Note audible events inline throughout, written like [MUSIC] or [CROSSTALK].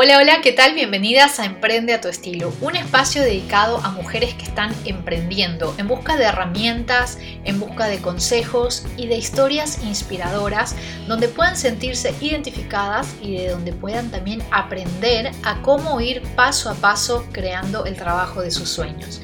Hola, hola, ¿qué tal? Bienvenidas a Emprende a tu estilo, un espacio dedicado a mujeres que están emprendiendo, en busca de herramientas, en busca de consejos y de historias inspiradoras donde puedan sentirse identificadas y de donde puedan también aprender a cómo ir paso a paso creando el trabajo de sus sueños.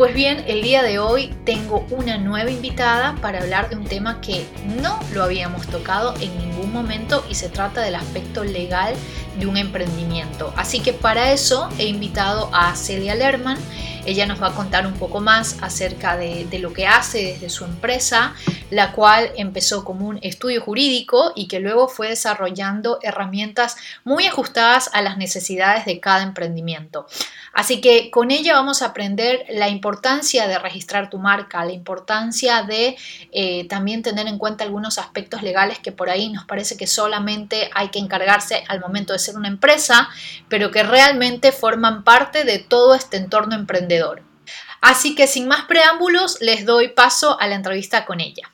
Pues bien, el día de hoy tengo una nueva invitada para hablar de un tema que no lo habíamos tocado en ningún momento y se trata del aspecto legal de un emprendimiento. Así que para eso he invitado a Celia Lerman. Ella nos va a contar un poco más acerca de, lo que hace desde su empresa, la cual empezó como un estudio jurídico y que luego fue desarrollando herramientas muy ajustadas a las necesidades de cada emprendimiento. Así que con ella vamos a aprender la importancia de registrar tu marca, la importancia de eh, también tener en cuenta algunos aspectos legales que por ahí nos parece que solamente hay que encargarse al momento de ser una empresa, pero que realmente forman parte de todo este entorno emprendedor. Así que sin más preámbulos, les doy paso a la entrevista con ella.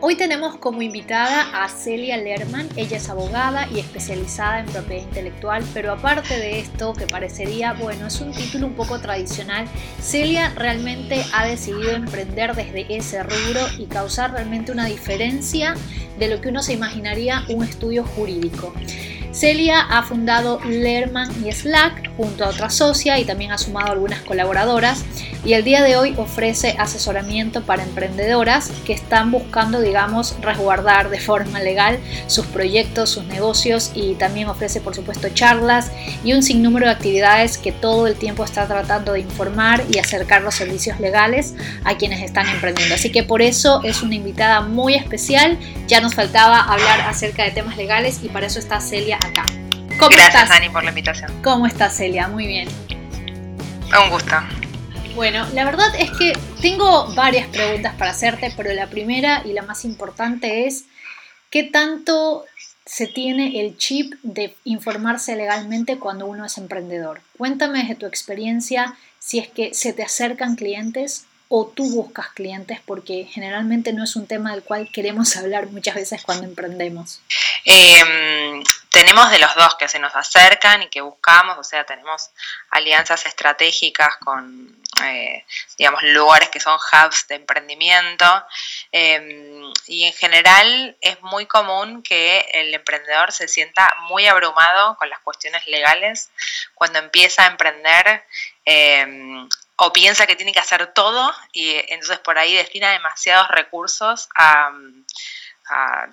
Hoy tenemos como invitada a Celia Lerman. Ella es abogada y especializada en propiedad intelectual, pero aparte de esto, que parecería, bueno, es un título un poco tradicional, Celia realmente ha decidido emprender desde ese rubro y causar realmente una diferencia de lo que uno se imaginaría un estudio jurídico. Celia ha fundado Lerman y Slack junto a otra socia y también ha sumado algunas colaboradoras y el día de hoy ofrece asesoramiento para emprendedoras que están buscando, digamos, resguardar de forma legal sus proyectos, sus negocios y también ofrece, por supuesto, charlas y un sinnúmero de actividades que todo el tiempo está tratando de informar y acercar los servicios legales a quienes están emprendiendo. Así que por eso es una invitada muy especial. Ya nos faltaba hablar acerca de temas legales y para eso está Celia acá. ¿Cómo Gracias, Dani, por la invitación. ¿Cómo estás, Celia? Muy bien. Un gusto. Bueno, la verdad es que tengo varias preguntas para hacerte, pero la primera y la más importante es, ¿qué tanto se tiene el chip de informarse legalmente cuando uno es emprendedor? Cuéntame desde tu experiencia si es que se te acercan clientes o tú buscas clientes porque generalmente no es un tema del cual queremos [LAUGHS] hablar muchas veces cuando emprendemos. Em, tenemos de los dos que se nos acercan y que buscamos, o sea, tenemos alianzas estratégicas con, eh, digamos, lugares que son hubs de emprendimiento em, y en general es muy común que el emprendedor se sienta muy abrumado con las cuestiones legales cuando empieza a emprender em, o piensa que tiene que hacer todo y entonces por ahí destina demasiados recursos a,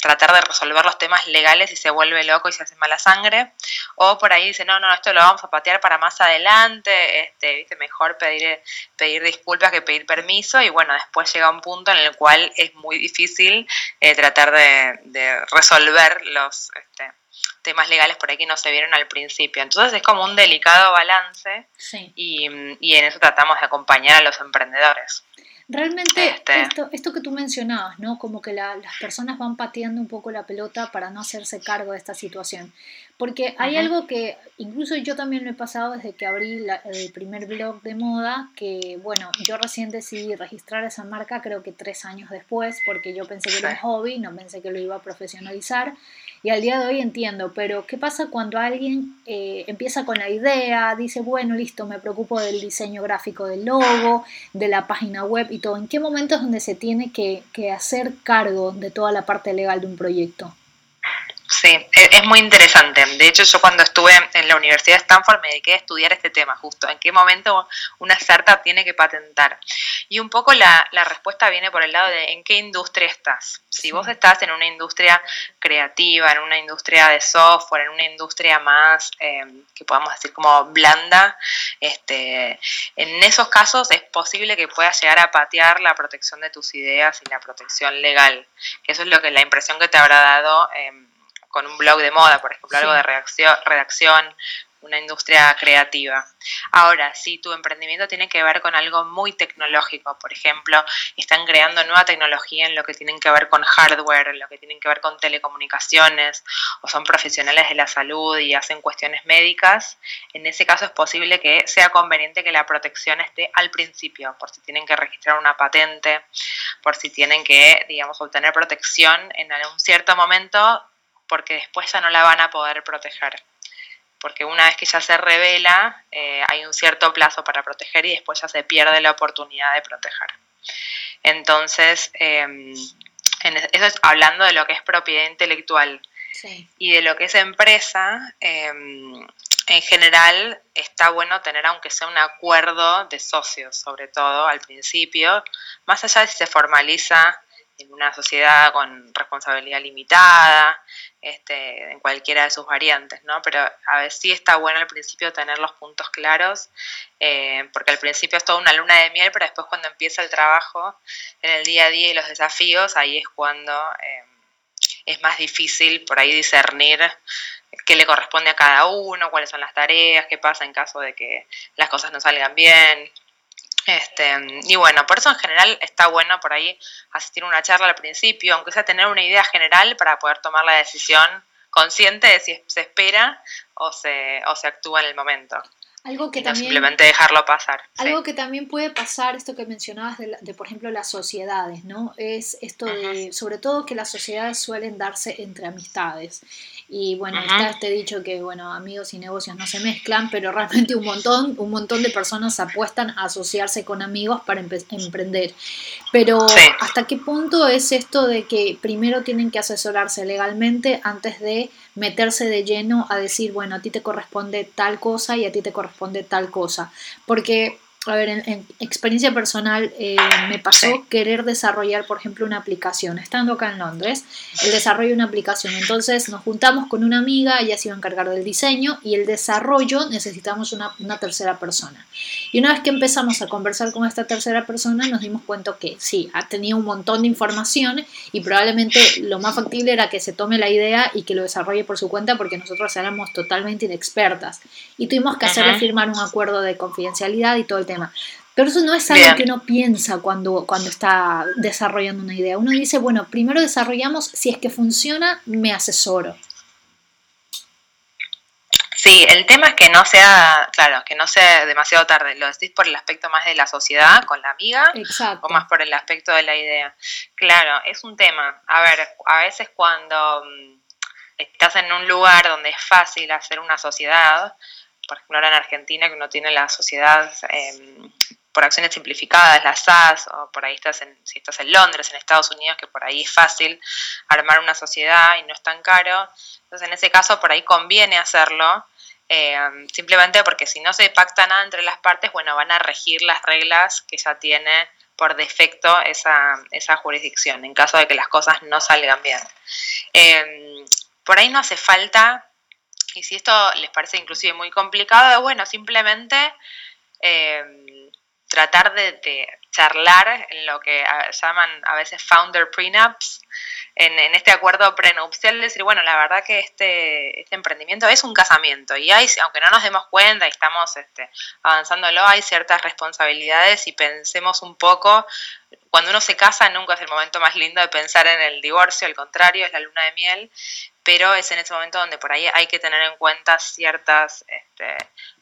tratar de resolver los temas legales y se vuelve loco y se hace mala sangre, o por ahí dice, no, no, esto lo vamos a patear para más adelante, este, ¿viste? mejor pedir, pedir disculpas que pedir permiso, y bueno, después llega un punto en el cual es muy difícil eh, tratar de, de, resolver los... Este, temas legales por ahí que no se vieron al principio. Entonces es como un delicado balance y, y, en eso tratamos de acompañar a los emprendedores. Realmente este. esto, esto que tú mencionabas, ¿no? Como que las personas van pateando un poco la pelota para no hacerse cargo de esta situación. Porque hay algo que incluso yo también lo he pasado desde que abrí el primer blog de moda, que bueno, yo recién decidí registrar esa marca creo que tres años después, porque yo pensé que era un hobby, no pensé que lo iba a profesionalizar. Y al día de hoy entiendo, pero ¿qué pasa cuando alguien eh, empieza con la idea, dice, bueno, listo, me preocupo del diseño gráfico del logo, de la página web y todo? ¿En qué momento es donde se tiene que, que hacer cargo de toda la parte legal de un proyecto? Sí, e, es muy interesante. De hecho, yo cuando estuve en la Universidad de Stanford me dediqué a estudiar este tema justo, en qué momento una startup tiene que patentar. Y un poco la, respuesta viene por el lado de en qué industria estás. Si vos estás en una industria creativa, en una industria de software, en una industria más, em, que podamos decir como blanda, este, en esos casos es posible que puedas llegar a patear la protección de tus ideas y la protección legal. Que eso es lo que la impresión que te habrá dado. Eh, con un blog de moda, por ejemplo, algo de redacción, redacción, una industria creativa. Ahora, si tu emprendimiento tiene que ver con algo muy tecnológico, por ejemplo, están creando nueva tecnología en lo que tienen que ver con hardware, en lo que tienen que ver con telecomunicaciones, o son profesionales de la salud y hacen cuestiones médicas, en ese caso es posible que sea conveniente que la protección esté al principio, por si tienen que registrar una patente, por si tienen que, digamos, obtener protección en algún cierto momento porque después ya no la van a poder proteger. Porque una vez que ya se revela, eh, hay un cierto plazo para proteger y después ya se pierde la oportunidad de proteger. Entonces, em, eso es hablando de lo que es propiedad intelectual. Y de lo que es empresa, em, en general está bueno tener aunque sea un acuerdo de socios, sobre todo al principio, más allá de si se formaliza en una sociedad con responsabilidad limitada, este, en cualquiera de sus variantes, ¿no? Pero a ver, sí está bueno al principio tener los puntos claros, eh, porque al principio es toda una luna de miel, pero después cuando empieza el trabajo en el día a día y los desafíos, ahí es cuando eh, es más difícil por ahí discernir qué le corresponde a cada uno, cuáles son las tareas, qué pasa en caso de que las cosas no salgan bien. Este, y bueno, por eso en general está bueno por ahí asistir a una charla al principio, aunque sea tener una idea general para poder tomar la decisión consciente de si se espera o se, o se actúa en el momento. Algo que y también, no simplemente dejarlo pasar. Algo que también puede pasar, esto que mencionabas de, de, por ejemplo, las sociedades, ¿no? Es esto de, sobre todo que las sociedades suelen darse entre amistades. Y bueno, está este dicho que, bueno, amigos y negocios no se mezclan, pero realmente un montón, un montón de personas apuestan a asociarse con amigos para emprender. Pero ¿hasta qué punto es esto de que primero tienen que asesorarse legalmente antes de meterse de lleno a decir, bueno, a ti te corresponde tal cosa y a ti te corresponde tal cosa? Porque a ver, en, experiencia personal eh, me pasó querer desarrollar, por ejemplo, una aplicación. Estando acá en Londres, el desarrollo de una aplicación. Entonces nos juntamos con una amiga, ella se iba a encargar del diseño y el desarrollo necesitamos una, una tercera persona. Y una vez que empezamos a conversar con esta tercera persona, nos dimos cuenta que sí, tenía un montón de información y probablemente lo más factible era que se tome la idea y que lo desarrolle por su cuenta porque nosotros éramos totalmente inexpertas. Y tuvimos que hacerle firmar un acuerdo de confidencialidad y todo el tema pero eso no es algo que uno piensa cuando, cuando está desarrollando una idea. Uno dice, bueno, primero desarrollamos, si es que funciona, me asesoro. Sí, el tema es que no sea, claro, que no sea demasiado tarde. ¿Lo decís por el aspecto más de la sociedad con la amiga? Exacto. ¿O más por el aspecto de la idea? Claro, es un tema. A ver, a veces cuando mm, estás en un lugar donde es fácil hacer una sociedad, por ejemplo, ahora en Argentina, que uno tiene la sociedad em, por acciones simplificadas, la SAS, o por ahí estás en, si estás en Londres, en Estados Unidos, que por ahí es fácil armar una sociedad y no es tan caro. Entonces, en ese caso, por ahí conviene hacerlo, em, simplemente porque si no se pacta nada entre las partes, bueno, van a regir las reglas que ya tiene por defecto esa, esa jurisdicción, en caso de que las cosas no salgan bien. Em, por ahí no hace falta y si esto les parece inclusive muy complicado, bueno, simplemente em, tratar de, charlar en lo que llaman a veces founder prenups, en, en, este acuerdo prenupcial, decir, bueno, la verdad que este, este emprendimiento es un casamiento y hay, aunque no nos demos cuenta y estamos este, avanzándolo, hay ciertas responsabilidades y pensemos un poco, cuando uno se casa nunca es el momento más lindo de pensar en el divorcio, al contrario, es la luna de miel, pero es en ese momento donde por ahí hay que tener en cuenta ciertas, este,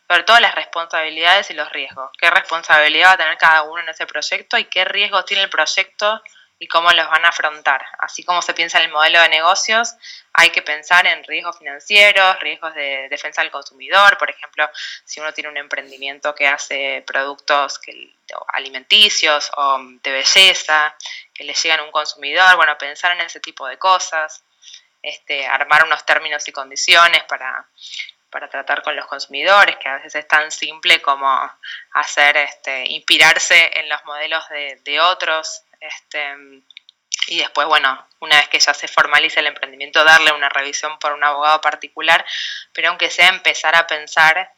sobre todo las responsabilidades y los riesgos. ¿Qué responsabilidad va a tener cada uno en ese proyecto y qué riesgos tiene el proyecto y cómo los van a afrontar? Así como se piensa en el modelo de negocios, hay que pensar en riesgos financieros, riesgos de defensa del consumidor, por ejemplo, si uno tiene un emprendimiento que hace productos que, alimenticios o de belleza, que le llegan a un consumidor, bueno, pensar en ese tipo de cosas este, armar unos términos y condiciones para, tratar con los consumidores, que a veces es tan simple como hacer, este, inspirarse en los modelos de, otros, este, y después, bueno, una vez que ya se formalice el emprendimiento, darle una revisión por un abogado particular, pero aunque sea empezar a pensar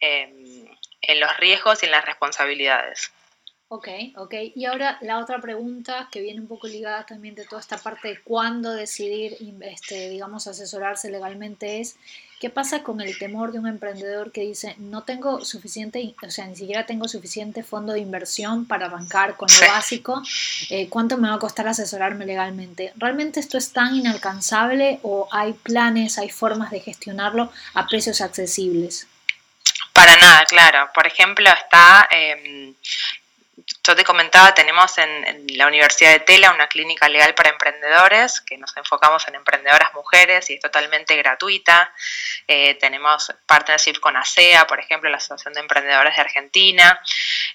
en los riesgos y en las responsabilidades. Ok, ok. Y ahora la otra pregunta que viene un poco ligada también de toda esta parte de cuándo decidir, este, digamos, asesorarse legalmente es, ¿qué pasa con el temor de un emprendedor que dice, no tengo suficiente, o sea, ni siquiera tengo suficiente fondo de inversión para arrancar con lo básico, eh, ¿cuánto me va a costar asesorarme legalmente? ¿Realmente esto es tan inalcanzable o hay planes, hay formas de gestionarlo a precios accesibles? Para nada, claro. Por ejemplo, está... Em, yo te comentaba, tenemos en, la Universidad de Tela una clínica legal para emprendedores, que nos enfocamos en emprendedoras mujeres y es totalmente gratuita. Eh, tenemos partnership con ASEA, por ejemplo, la Asociación de Emprendedores de Argentina.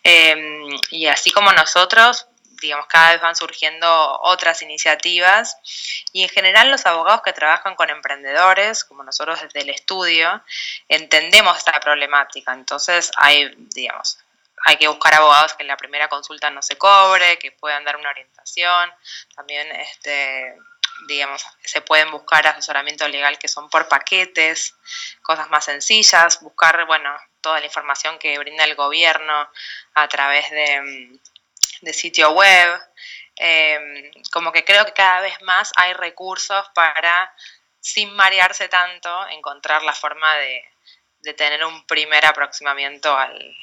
Em, y así como nosotros, digamos, cada vez van surgiendo otras iniciativas y en general los abogados que trabajan con emprendedores, como nosotros desde el estudio, entendemos esta problemática. Entonces hay, digamos, hay que buscar abogados que en la primera consulta no se cobre, que puedan dar una orientación. También, este, digamos, se pueden buscar asesoramiento legal que son por paquetes, cosas más sencillas, buscar, bueno, toda la información que brinda el gobierno a través de, de sitio web. Em, como que creo que cada vez más hay recursos para, sin marearse tanto, encontrar la forma de, de tener un primer aproximamiento al,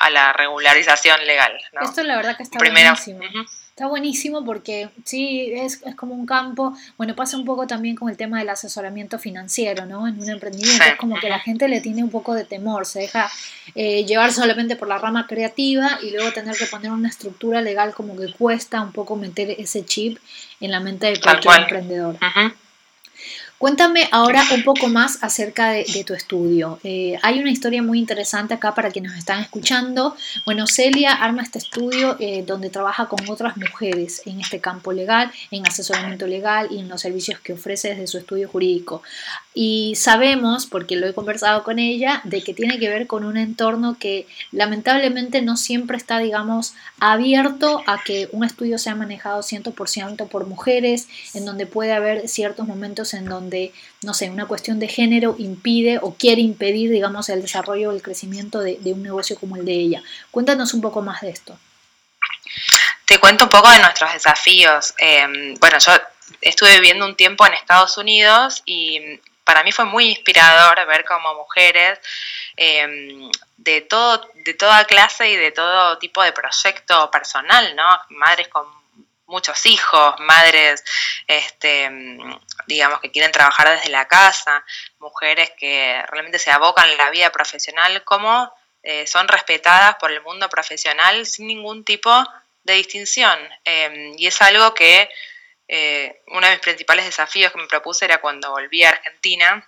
a la regularización legal. Esto la verdad que está buenísimo. Está buenísimo porque sí, es, como un campo, bueno, pasa un poco también con el tema del asesoramiento financiero, ¿no? En un emprendimiento es como que la gente le tiene un poco de temor, se deja eh, llevar solamente por la rama creativa y luego tener que poner una estructura legal como que cuesta un poco meter ese chip en la mente de cualquier emprendedor. Cuéntame ahora un poco más acerca de, tu estudio. Eh, hay una historia muy interesante acá para quienes nos están escuchando. Bueno, Celia arma este estudio eh, donde trabaja con otras mujeres en este campo legal, en asesoramiento legal y en los servicios que ofrece desde su estudio jurídico. Y sabemos, porque lo he conversado con ella, de que tiene que ver con un entorno que lamentablemente no siempre está, digamos, abierto a que un estudio sea manejado 100% por mujeres, en donde puede haber ciertos momentos en donde, no sé, una cuestión de género impide o quiere impedir, digamos, el desarrollo o el crecimiento de, un negocio como el de ella. Cuéntanos un poco más de esto. Te cuento un poco de nuestros desafíos. Em, bueno, yo estuve viviendo un tiempo en Estados Unidos y para mí fue muy inspirador ver cómo mujeres em, de, todo, de toda clase y de todo tipo de proyecto personal, ¿no? Madres con muchos hijos, madres, este, digamos, que quieren trabajar desde la casa, mujeres que realmente se abocan en la vida profesional, cómo eh, son respetadas por el mundo profesional sin ningún tipo de distinción. Em, y es algo que eh, uno de mis principales desafíos que me propuse era cuando volví a Argentina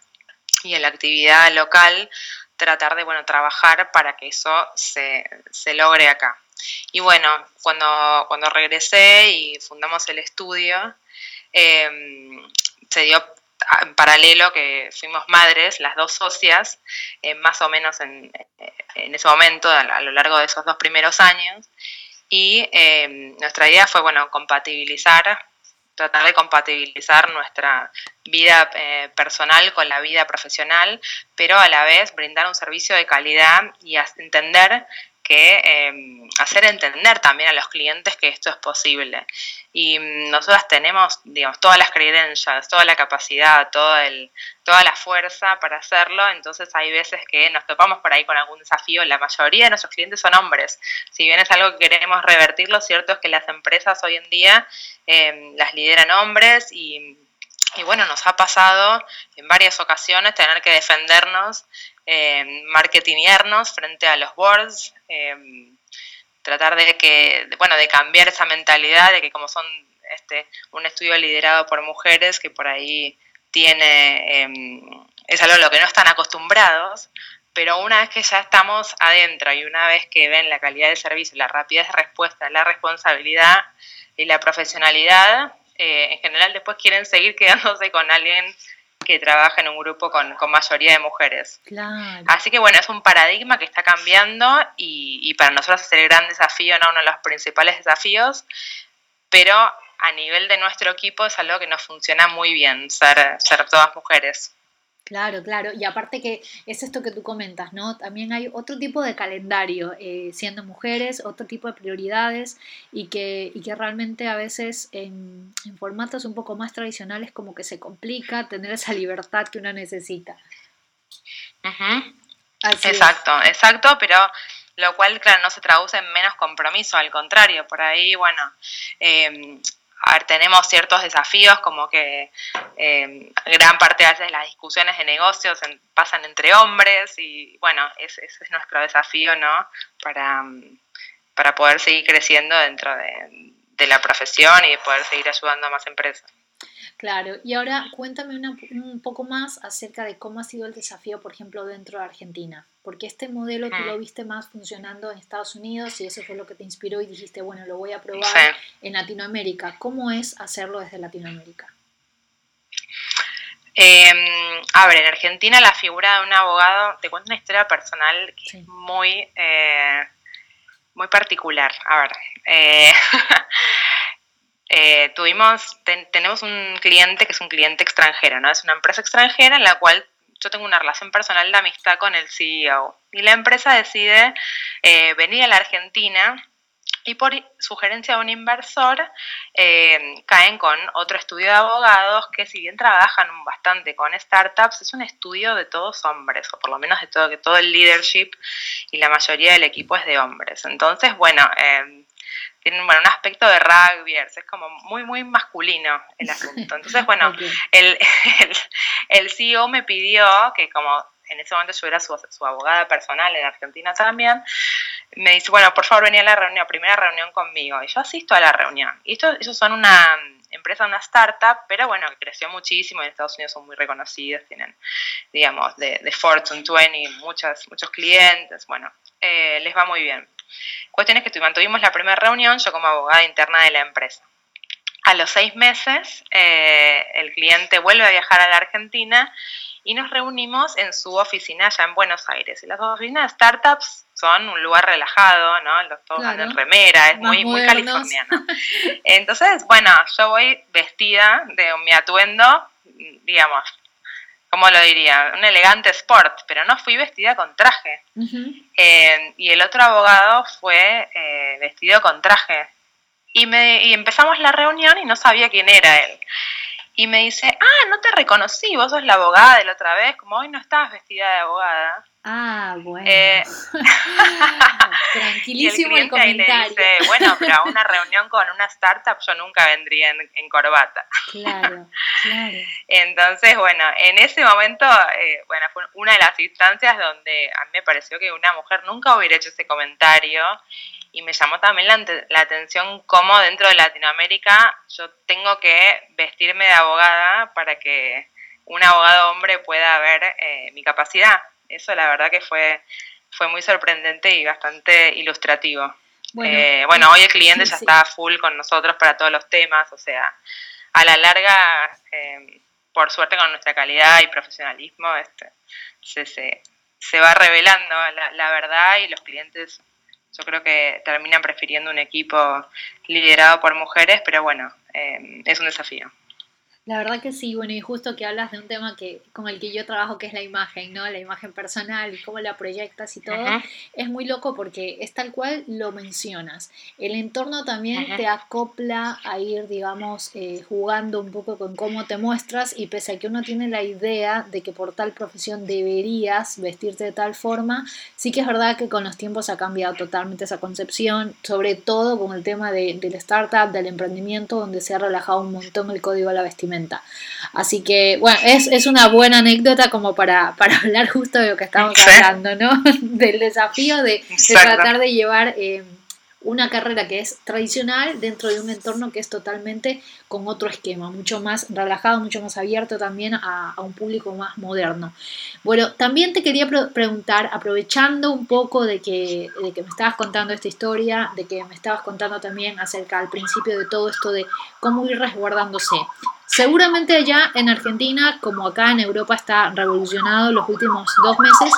y en la actividad local tratar de bueno, trabajar para que eso se, logre acá. Y bueno, cuando, cuando regresé y fundamos el estudio, em, se dio en paralelo que fuimos madres, las dos socias, eh, más o menos en, en ese momento, a, lo largo de esos dos primeros años. Y em, nuestra idea fue, bueno, compatibilizar tratar de compatibilizar nuestra vida eh, personal con la vida profesional, pero a la vez brindar un servicio de calidad y entender que em, hacer entender también a los clientes que esto es posible. Y mm, nosotras tenemos, digamos, todas las creencias, toda la capacidad, todo el, toda la fuerza para hacerlo, entonces hay veces que nos topamos por ahí con algún desafío. La mayoría de nuestros clientes son hombres. Si bien es algo que queremos revertir, lo cierto es que las empresas hoy en día em, las lideran hombres y y bueno, nos ha pasado en varias ocasiones tener que defendernos, eh, frente a los boards, eh, tratar de que, bueno, de cambiar esa mentalidad de que como son este, un estudio liderado por mujeres que por ahí tiene, em, es algo a lo que no están acostumbrados, pero una vez que ya estamos adentro y una vez que ven la calidad del servicio, la rapidez de respuesta, la responsabilidad y la profesionalidad, eh, en general después quieren seguir quedándose con alguien que trabaja en un grupo con, mayoría de mujeres. Así que bueno, es un paradigma que está cambiando y, para nosotros es el gran desafío, ¿no? uno de los principales desafíos, pero a nivel de nuestro equipo es algo que nos funciona muy bien, ser, ser todas mujeres. Claro, claro. Y aparte que es esto que tú comentas, ¿no? También hay otro tipo de calendario, eh, siendo mujeres, otro tipo de prioridades y que, y que realmente a veces en, formatos un poco más tradicionales como que se complica tener esa libertad que uno necesita. exacto, exacto, pero lo cual, claro, no se traduce en menos compromiso, al contrario, por ahí, bueno, eh, a ver, tenemos ciertos desafíos como que eh, gran parte de las discusiones de negocios pasan entre hombres y bueno, ese, es nuestro desafío, ¿no? Para, para poder seguir creciendo dentro de, la profesión y de poder seguir ayudando a más empresas. Claro, y ahora cuéntame un poco más acerca de cómo ha sido el desafío, por ejemplo, dentro de Argentina, porque este modelo tú lo mm. viste más funcionando en Estados Unidos y eso fue lo que te inspiró y dijiste, bueno, lo voy a probar en Latinoamérica. ¿Cómo es hacerlo desde Latinoamérica? Em, a ver, en Argentina la figura de un abogado, te cuento una historia personal muy, eh, muy particular. A ver, eh, [LAUGHS] Eh, tuvimos, tenemos un cliente que es un cliente extranjero, ¿no? Es una empresa extranjera en la cual yo tengo una relación personal de amistad con el CEO. Y la empresa decide eh, venir a la Argentina y por sugerencia de un inversor eh, caen con otro estudio de abogados que si bien trabajan bastante con startups, es un estudio de todos hombres, o por lo menos de todo, que todo el leadership y la mayoría del equipo es de hombres. Entonces, bueno, tienen bueno, un aspecto de rugby, es como muy, muy masculino el asunto. Entonces, bueno, [LAUGHS] el, el, CEO me pidió que como en ese momento yo era su, su, abogada personal en Argentina también, me dice, bueno, por favor, venía a la reunión, primera reunión conmigo. Y yo asisto a la reunión. Y esto, ellos son una empresa, una startup, pero bueno, creció muchísimo. En Estados Unidos son muy reconocidos, tienen, digamos, de, de Fortune 20, muchas, muchos clientes. Bueno, eh, les va muy bien. Cuestión es que tuvimos la primera reunión, yo como abogada interna de la empresa. A los seis meses, eh, el cliente vuelve a viajar a la Argentina y nos reunimos en su oficina allá en Buenos Aires. Y las oficinas de startups son un lugar relajado, ¿no? Los todos en remera, es muy, muy californiano. Entonces, bueno, yo voy vestida de mi atuendo, digamos, ¿cómo lo diría? Un elegante sport, pero no fui vestida con traje. Eh, y el otro abogado fue eh, vestido con traje. Y, me, y empezamos la reunión y no sabía quién era él. Y me dice, ah, no te reconocí, vos sos la abogada de la otra vez, como hoy no estabas vestida de abogada. Ah, bueno. Eh, [LAUGHS] [LAUGHS] Tranquilísimo el, comentario. dice, bueno, pero a una reunión con una startup yo nunca vendría en, corbata. [LAUGHS] Claro, claro. Entonces, bueno, en ese momento, eh, bueno, fue una de las instancias donde a mí me pareció que una mujer nunca hubiera hecho ese comentario y me llamó también la, atención cómo dentro de Latinoamérica yo tengo que vestirme de abogada para que un abogado hombre pueda ver eh, mi capacidad. Eso la verdad que fue, fue muy sorprendente y bastante ilustrativo. Bueno, eh, bueno hoy el cliente ya está full con nosotros para todos los temas, o sea, a la larga, eh, por suerte con nuestra calidad y profesionalismo, este, se, se, se va revelando la, la verdad y los clientes yo creo que terminan prefiriendo un equipo liderado por mujeres, pero bueno, eh, es un desafío. La verdad que sí, bueno, y justo que hablas de un tema que con el que yo trabajo, que es la imagen, ¿no? La imagen personal y cómo la proyectas y todo, es muy loco porque es tal cual lo mencionas. El entorno también te acopla a ir, digamos, eh, jugando un poco con cómo te muestras y pese a que uno tiene la idea de que por tal profesión deberías vestirte de tal forma, sí que es verdad que con los tiempos ha cambiado totalmente esa concepción, sobre todo con el tema de, del startup, del emprendimiento, donde se ha relajado un montón el código de la vestimenta Así que, bueno, es, una buena anécdota como para, [LAUGHS] hablar justo de lo que estamos hablando, ¿no? [LAUGHS] Del desafío de, tratar de llevar eh, una carrera que es tradicional dentro de un entorno que es totalmente con otro esquema, mucho más relajado, mucho más abierto también a, un público más moderno. Bueno, también te quería preguntar, aprovechando un poco de que, de que me estabas contando esta historia, de que me estabas contando también acerca al principio de todo esto de cómo ir resguardándose. Seguramente allá en Argentina, como acá en Europa está revolucionado los últimos dos meses,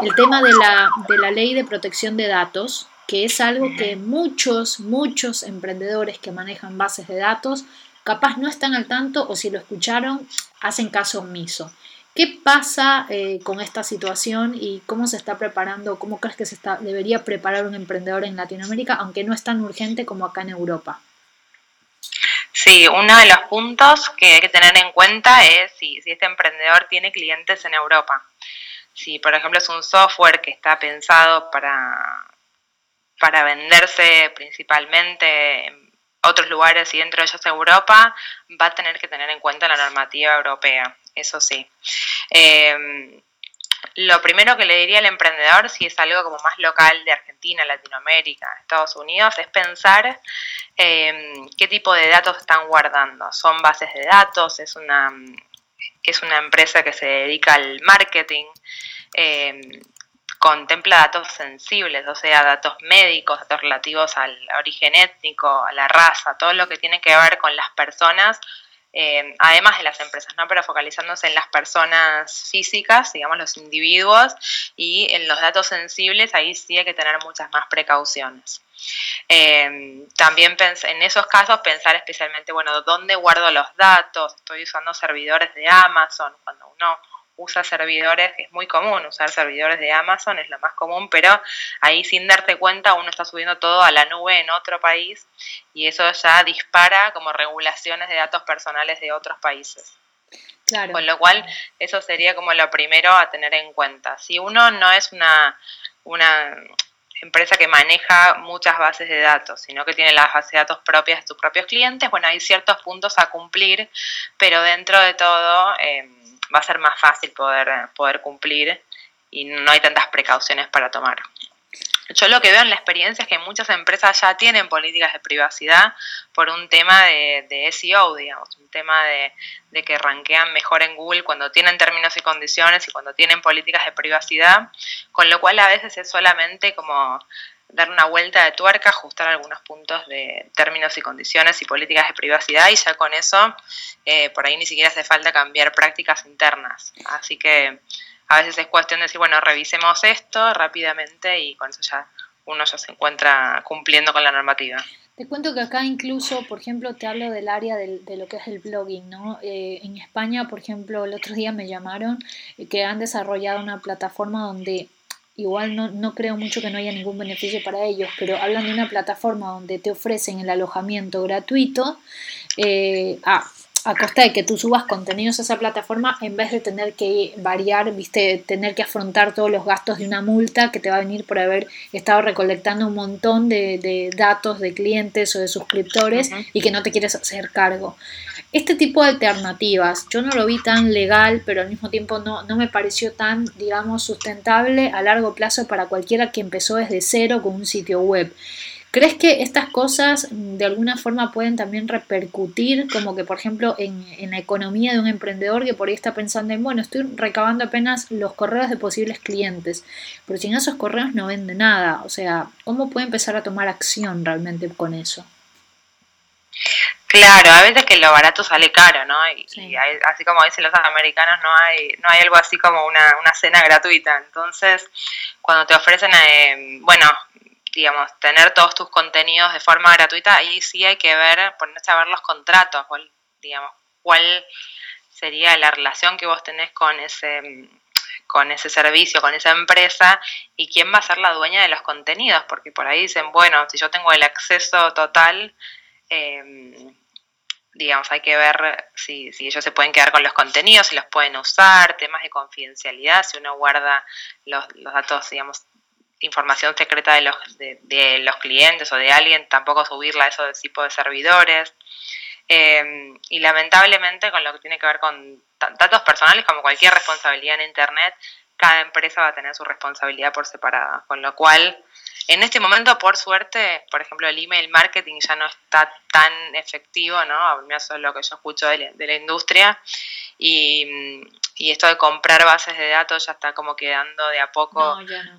el tema de la, de la ley de protección de datos, que es algo que muchos, muchos emprendedores que manejan bases de datos capaz no están al tanto o si lo escucharon, hacen caso omiso. ¿Qué pasa eh, con esta situación y cómo se está preparando, cómo crees que se está, debería preparar un emprendedor en Latinoamérica, aunque no es tan urgente como acá en Europa? Sí, uno de los puntos que hay que tener en cuenta es si, este emprendedor tiene clientes en Europa. Si, por ejemplo, es un software que está pensado para, para venderse principalmente en otros lugares y dentro de ellos Europa, va a tener que tener en cuenta la normativa europea, eso sí. Eh, lo primero que le diría al emprendedor, si es algo como más local de Argentina, Latinoamérica, Estados Unidos, es pensar em, qué tipo de datos están guardando. ¿Son bases de datos? ¿Es una, es una empresa que se dedica al marketing? Em, contempla datos sensibles, o sea, datos médicos, datos relativos al origen étnico, a la raza, todo lo que tiene que ver con las personas eh, además de las empresas, ¿no? pero focalizándose en las personas físicas, digamos los individuos, y en los datos sensibles, ahí sí hay que tener muchas más precauciones. Eh, también en esos casos pensar especialmente, bueno, ¿dónde guardo los datos? Estoy usando servidores de Amazon, cuando uno usa servidores, es muy común usar servidores de Amazon, es lo más común, pero ahí sin darte cuenta uno está subiendo todo a la nube en otro país y eso ya dispara como regulaciones de datos personales de otros países. Con lo cual, eso sería como lo primero a tener en cuenta. Si uno no es una, una empresa que maneja muchas bases de datos, sino que tiene las bases de datos propias de sus propios clientes, bueno, hay ciertos puntos a cumplir, pero dentro de todo... Eh, va a ser más fácil poder, poder cumplir y no hay tantas precauciones para tomar. Yo lo que veo en la experiencia es que muchas empresas ya tienen políticas de privacidad por un tema de, SEO, digamos, un tema de, de, que ranquean mejor en Google cuando tienen términos y condiciones y cuando tienen políticas de privacidad, con lo cual a veces es solamente como dar una vuelta de tuerca, ajustar algunos puntos de términos y condiciones y políticas de privacidad y ya con eso eh, por ahí ni siquiera hace falta cambiar prácticas internas. Así que a veces es cuestión de decir, bueno, revisemos esto rápidamente y con eso ya uno ya se encuentra cumpliendo con la normativa. Te cuento que acá incluso, por ejemplo, te hablo del área de lo que es el blogging, ¿no? Eh, en España, por ejemplo, el otro día me llamaron eh, que han desarrollado una plataforma donde igual no, no, creo mucho que no haya ningún beneficio para ellos, pero hablan de una plataforma donde te ofrecen el alojamiento gratuito eh, a a costa de que tú subas contenidos a esa plataforma en vez de tener que variar, viste, tener que afrontar todos los gastos de una multa que te va a venir por haber estado recolectando un montón de, datos de clientes o de suscriptores y que no te quieres hacer cargo. Este tipo de alternativas, yo no lo vi tan legal, pero al mismo tiempo no, no me pareció tan, digamos, sustentable a largo plazo para cualquiera que empezó desde cero con un sitio web. ¿Crees que estas cosas mm, de alguna forma pueden también repercutir, como que por ejemplo en, la economía de un emprendedor que por ahí está pensando en, bueno, estoy recabando apenas los correos de posibles clientes, pero sin esos correos no vende nada? O sea, ¿cómo puede empezar a tomar acción realmente con eso? Claro, a veces que lo barato sale caro, ¿no? Y, así como dicen los americanos, no hay, no hay algo así como una, una cena gratuita. Entonces, cuando te ofrecen, eh, bueno, digamos, tener todos tus contenidos de forma gratuita, ahí sí hay que ver, ponerse a ver los contratos, digamos, cuál sería la relación que vos tenés con ese con ese servicio, con esa empresa y quién va a ser la dueña de los contenidos, porque por ahí dicen, bueno, si yo tengo el acceso total, em, digamos, hay que ver si, si, ellos se pueden quedar con los contenidos, si los pueden usar, temas de confidencialidad, si uno guarda los, los datos, digamos, información secreta de los, de, los clientes o de alguien, tampoco subirla a esos tipo de servidores. Eh, y lamentablemente con lo que tiene que ver con datos personales, como cualquier responsabilidad en Internet, cada empresa va a tener su responsabilidad por separada. Con lo cual, en este momento, por suerte, por ejemplo, el email marketing ya no está tan efectivo, ¿no? Menos es lo que yo escucho de la industria. Y, y esto de comprar bases de datos ya está como quedando de a poco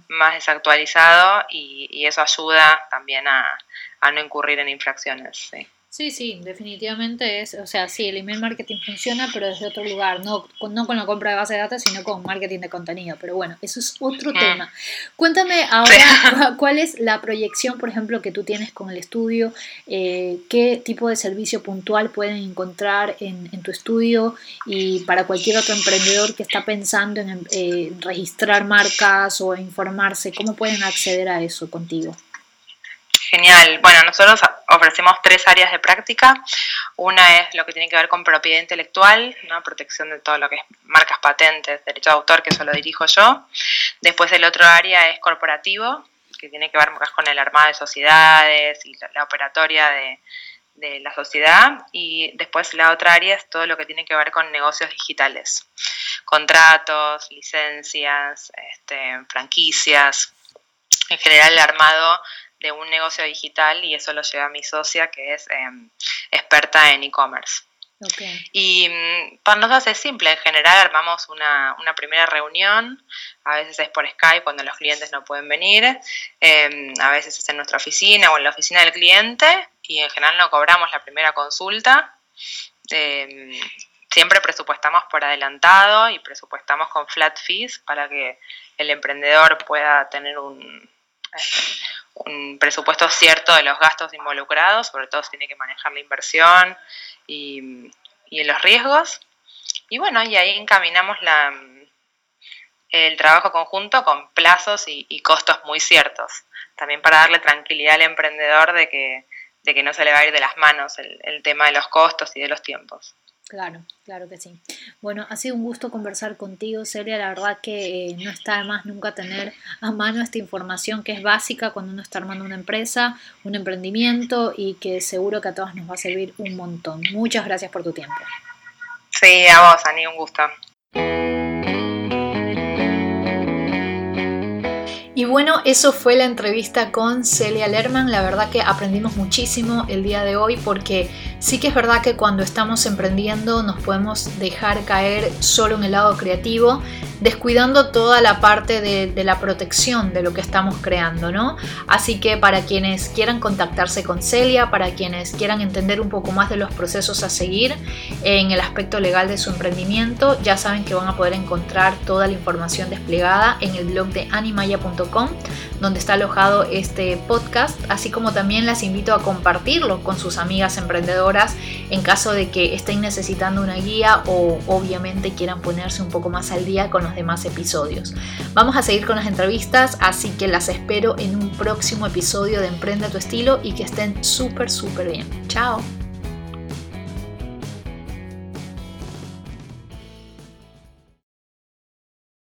más desactualizado y, y, eso ayuda también a, a no incurrir en infracciones. Sí. Sí, sí, definitivamente es, o sea, sí, el email marketing funciona, pero desde otro lugar, no, no con la compra de base de datos, sino con marketing de contenido. Pero bueno, eso es otro mm. tema. Cuéntame ahora [LAUGHS] cuál es la proyección, por ejemplo, que tú tienes con el estudio, eh, qué tipo de servicio puntual pueden encontrar en, tu estudio y para cualquier otro emprendedor que está pensando en eh, registrar marcas o informarse, ¿cómo pueden acceder a eso contigo? Genial. Bueno, nosotros ofrecemos tres áreas de práctica. Una es lo que tiene que ver con propiedad intelectual, protección de todo lo que es marcas patentes, derecho de autor, que eso lo dirijo yo. Después el otro área es corporativo, que tiene que ver más con el armado de sociedades y la, operatoria de, de la sociedad y después la otra área es todo lo que tiene que ver con negocios digitales, contratos, licencias, este, franquicias, en general el armado de un negocio digital y eso lo lleva mi socia que es em, experta en e-commerce. Y mm, para nosotros es simple, en general armamos una, primera reunión, a veces es por Skype cuando los clientes no pueden venir, em, a veces es en nuestra oficina o en la oficina del cliente y en general no cobramos la primera consulta. Em, siempre presupuestamos por adelantado y presupuestamos con flat fees para que el emprendedor pueda tener un, un presupuesto cierto de los gastos involucrados, sobre todo si tiene que manejar la inversión y, y los riesgos. Y bueno, y ahí encaminamos la, el trabajo conjunto con plazos y, costos muy ciertos, también para darle tranquilidad al emprendedor de que, de que no se le va a ir de las manos el tema de los costos y de los tiempos. Claro, claro que sí. Bueno, ha sido un gusto conversar contigo, Celia. La verdad que eh, no está de más nunca tener a mano esta información que es básica cuando uno está armando una empresa, un emprendimiento y que seguro que a todos nos va a servir un montón. Muchas gracias por tu tiempo. Sí, a vos, Ani, un gusto. Y bueno, eso fue la entrevista con Celia Lerman. La verdad que aprendimos muchísimo el día de hoy porque sí que es verdad que cuando estamos emprendiendo nos podemos dejar caer solo en el lado creativo, descuidando toda la parte de, la protección de lo que estamos creando, ¿no? Así que para quienes quieran contactarse con Celia, para quienes quieran entender un poco más de los procesos a seguir en el aspecto legal de su emprendimiento, ya saben que van a poder encontrar toda la información desplegada en el blog de animaya.com donde está alojado este podcast, así como también las invito a compartirlo con sus amigas emprendedoras en caso de que estén necesitando una guía o obviamente quieran ponerse un poco más al día con los demás episodios. Vamos a seguir con las entrevistas, así que las espero en un próximo episodio de Emprende tu estilo y que estén súper, súper bien. Chao.